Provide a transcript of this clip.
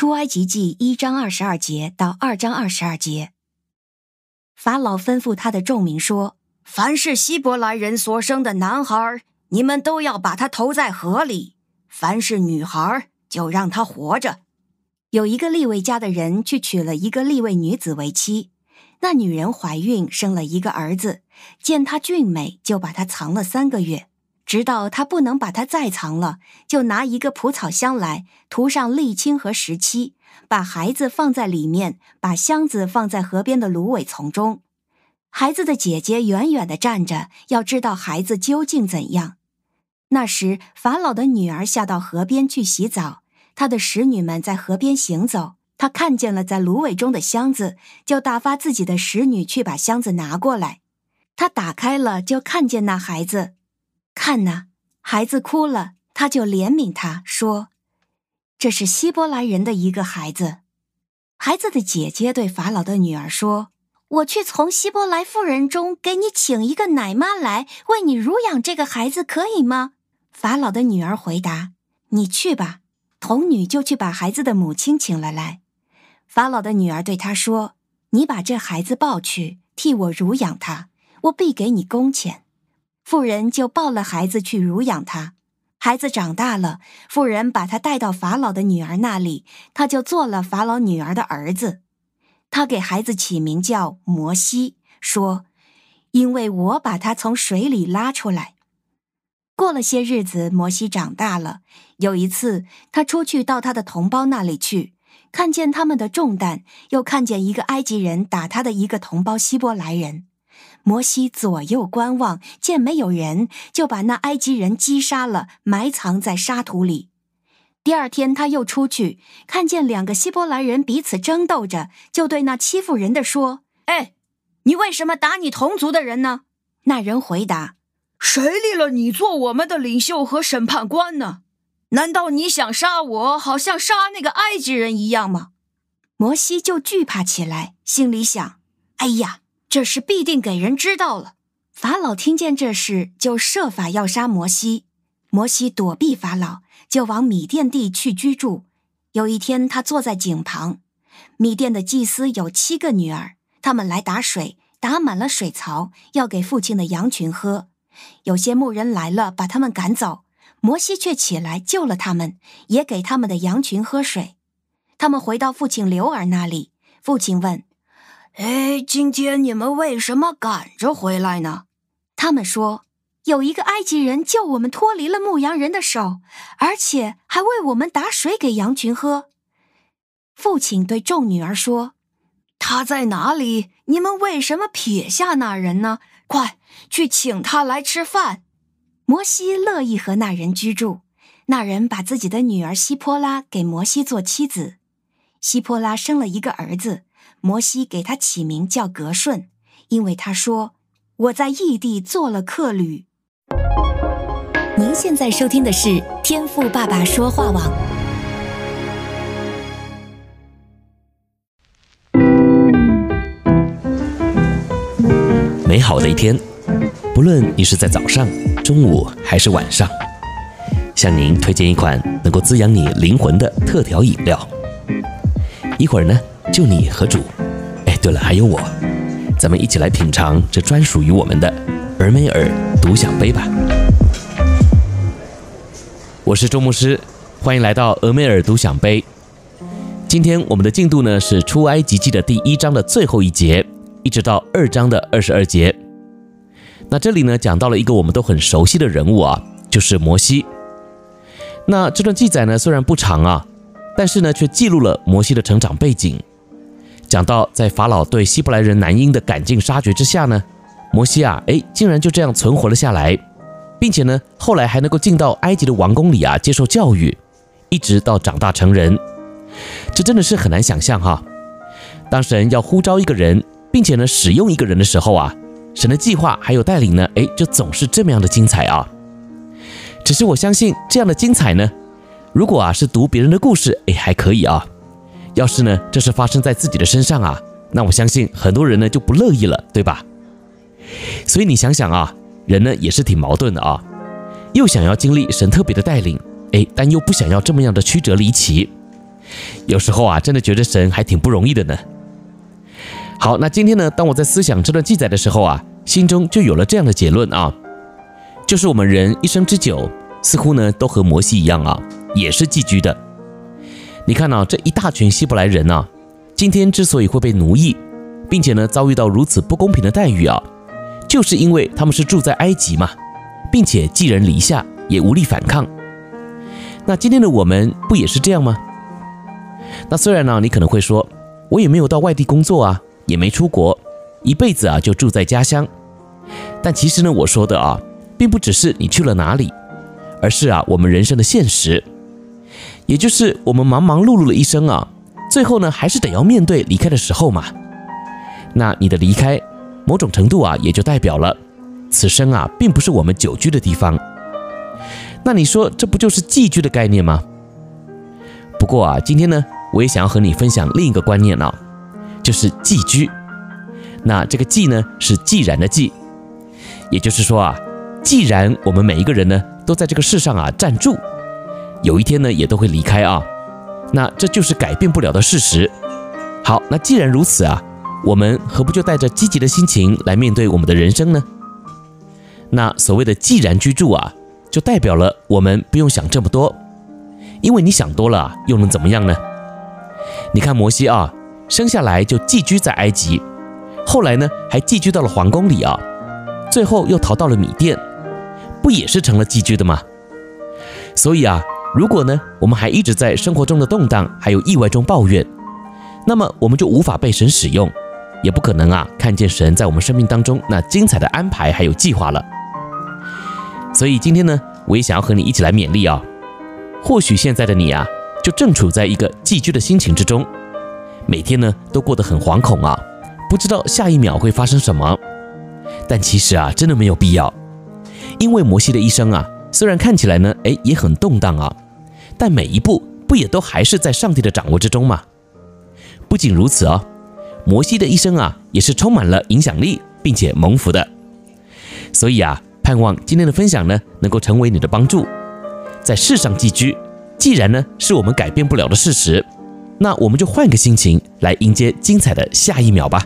出埃及记一章二十二节到二章二十二节。法老吩咐他的众民说：“凡是希伯来人所生的男孩，你们都要把他投在河里；凡是女孩，就让他活着。”有一个利未家的人去娶了一个利未女子为妻，那女人怀孕生了一个儿子，见他俊美，就把他藏了三个月，直到他不能把它再藏了，就拿一个蒲草箱来，涂上沥青和石漆。把孩子放在里面，把箱子放在河边的芦苇丛中。孩子的姐姐远远地站着，要知道孩子究竟怎样。那时，法老的女儿下到河边去洗澡，她的使女们在河边行走，她看见了在芦苇中的箱子，就打发自己的使女去把箱子拿过来。她打开了，就看见那孩子，看呐，孩子哭了，她就怜悯他，说。这是希伯来人的一个孩子。孩子的姐姐对法老的女儿说：“我去从希伯来妇人中给你请一个奶妈来为你乳养这个孩子，可以吗？”法老的女儿回答：“你去吧。”童女就去把孩子的母亲请了来。法老的女儿对她说：“你把这孩子抱去，替我乳养他，我必给你工钱。”妇人就抱了孩子去乳养他。孩子长大了，妇人把他带到法老的女儿那里，他就做了法老女儿的儿子。他给孩子起名叫摩西，说：“因为我把他从水里拉出来。”过了些日子，摩西长大了。有一次，他出去到他的同胞那里去，看见他们的重担，又看见一个埃及人打他的一个同胞希伯来人。摩西左右观望，见没有人，就把那埃及人击杀了，埋藏在沙土里。第二天，他又出去，看见两个希伯来人彼此争斗着，就对那欺负人的说：“哎，你为什么打你同族的人呢？”那人回答：“谁立了你做我们的领袖和审判官呢？难道你想杀我，好像杀那个埃及人一样吗？”摩西就惧怕起来，心里想：“哎呀！”这事必定给人知道了。法老听见这事，就设法要杀摩西。摩西躲避法老，就往米甸地去居住。有一天，他坐在井旁，米甸的祭司有七个女儿，他们来打水，打满了水槽，要给父亲的羊群喝。有些牧人来了，把他们赶走。摩西却起来救了他们，也给他们的羊群喝水。他们回到父亲刘儿那里，父亲问。哎，今天你们为什么赶着回来呢？他们说，有一个埃及人救我们脱离了牧羊人的手，而且还为我们打水给羊群喝。父亲对众女儿说：“他在哪里？你们为什么撇下那人呢？快去请他来吃饭。”摩西乐意和那人居住。那人把自己的女儿希波拉给摩西做妻子。希波拉生了一个儿子。摩西给他起名叫格顺，因为他说：“我在异地做了客旅。”您现在收听的是天赋爸爸说话网。美好的一天，不论你是在早上、中午还是晚上，向您推荐一款能够滋养你灵魂的特调饮料。一会儿呢，就你和主，哎，对了，还有我，咱们一起来品尝这专属于我们的俄美尔独享杯吧。我是周牧师，欢迎来到俄美尔独享杯。今天我们的进度呢是出埃及记的第一章的最后一节，一直到二章的二十二节。那这里呢讲到了一个我们都很熟悉的人物啊，就是摩西。那这段记载呢虽然不长啊，但是呢却记录了摩西的成长背景。讲到在法老对希伯来人男婴的赶尽杀绝之下呢，摩西啊，哎，竟然就这样存活了下来，并且呢，后来还能够进到埃及的王宫里啊，接受教育，一直到长大成人，这真的是很难想象哈。当神要呼召一个人，并且呢使用一个人的时候啊，神的计划还有带领呢，哎，就总是这么样的精彩啊。只是我相信这样的精彩呢，如果啊是读别人的故事，哎，还可以啊。要是呢，这是发生在自己的身上啊，那我相信很多人呢就不乐意了，对吧？所以你想想啊，人呢也是挺矛盾的啊，又想要经历神特别的带领，哎，但又不想要这么样的曲折离奇。有时候啊，真的觉得神还挺不容易的呢。好，那今天呢，当我在思想这段记载的时候啊，心中就有了这样的结论啊，就是我们人一生之久，似乎呢都和摩西一样啊，也是寄居的。你看啊，这一大群希伯来人啊，今天之所以会被奴役，并且呢遭遇到如此不公平的待遇啊，就是因为他们是住在埃及嘛，并且寄人篱下，也无力反抗。那今天的我们不也是这样吗？那虽然呢，你可能会说，我也没有到外地工作啊，也没出国，一辈子啊就住在家乡。但其实呢，我说的啊，并不只是你去了哪里，而是啊我们人生的现实，也就是我们忙忙碌碌的一生啊，最后呢还是得要面对离开的时候嘛。那你的离开，某种程度啊，也就代表了此生啊，并不是我们久居的地方。那你说这不就是寄居的概念吗？不过啊，今天呢，我也想要和你分享另一个观念啊，就是寄居。那这个“寄”呢，是既然的“既”，也就是说啊，既然我们每一个人呢，都在这个世上啊暂住，有一天呢，也都会离开啊，那这就是改变不了的事实。好，那既然如此啊，我们何不就带着积极的心情来面对我们的人生呢？那所谓的“既然居住”啊。就代表了我们不用想这么多，因为你想多了又能怎么样呢？你看摩西啊，生下来就寄居在埃及，后来呢还寄居到了皇宫里啊，最后又逃到了米甸，不也是成了寄居的吗？所以啊，如果呢我们还一直在生活中的动荡还有意外中抱怨，那么我们就无法被神使用，也不可能啊看见神在我们生命当中那精彩的安排还有计划了。所以今天呢，我也想要和你一起来勉励啊。或许现在的你啊，就正处在一个寄居的心情之中，每天呢都过得很惶恐啊，不知道下一秒会发生什么。但其实啊，真的没有必要，因为摩西的一生啊，虽然看起来呢，哎，也很动荡啊，但每一步不也都还是在上帝的掌握之中吗？不仅如此哦，摩西的一生啊，也是充满了影响力，并且蒙福的。所以啊。盼望今天的分享呢，能够成为你的帮助。在世上寄居，既然呢是我们改变不了的事实，那我们就换个心情来迎接精彩的下一秒吧。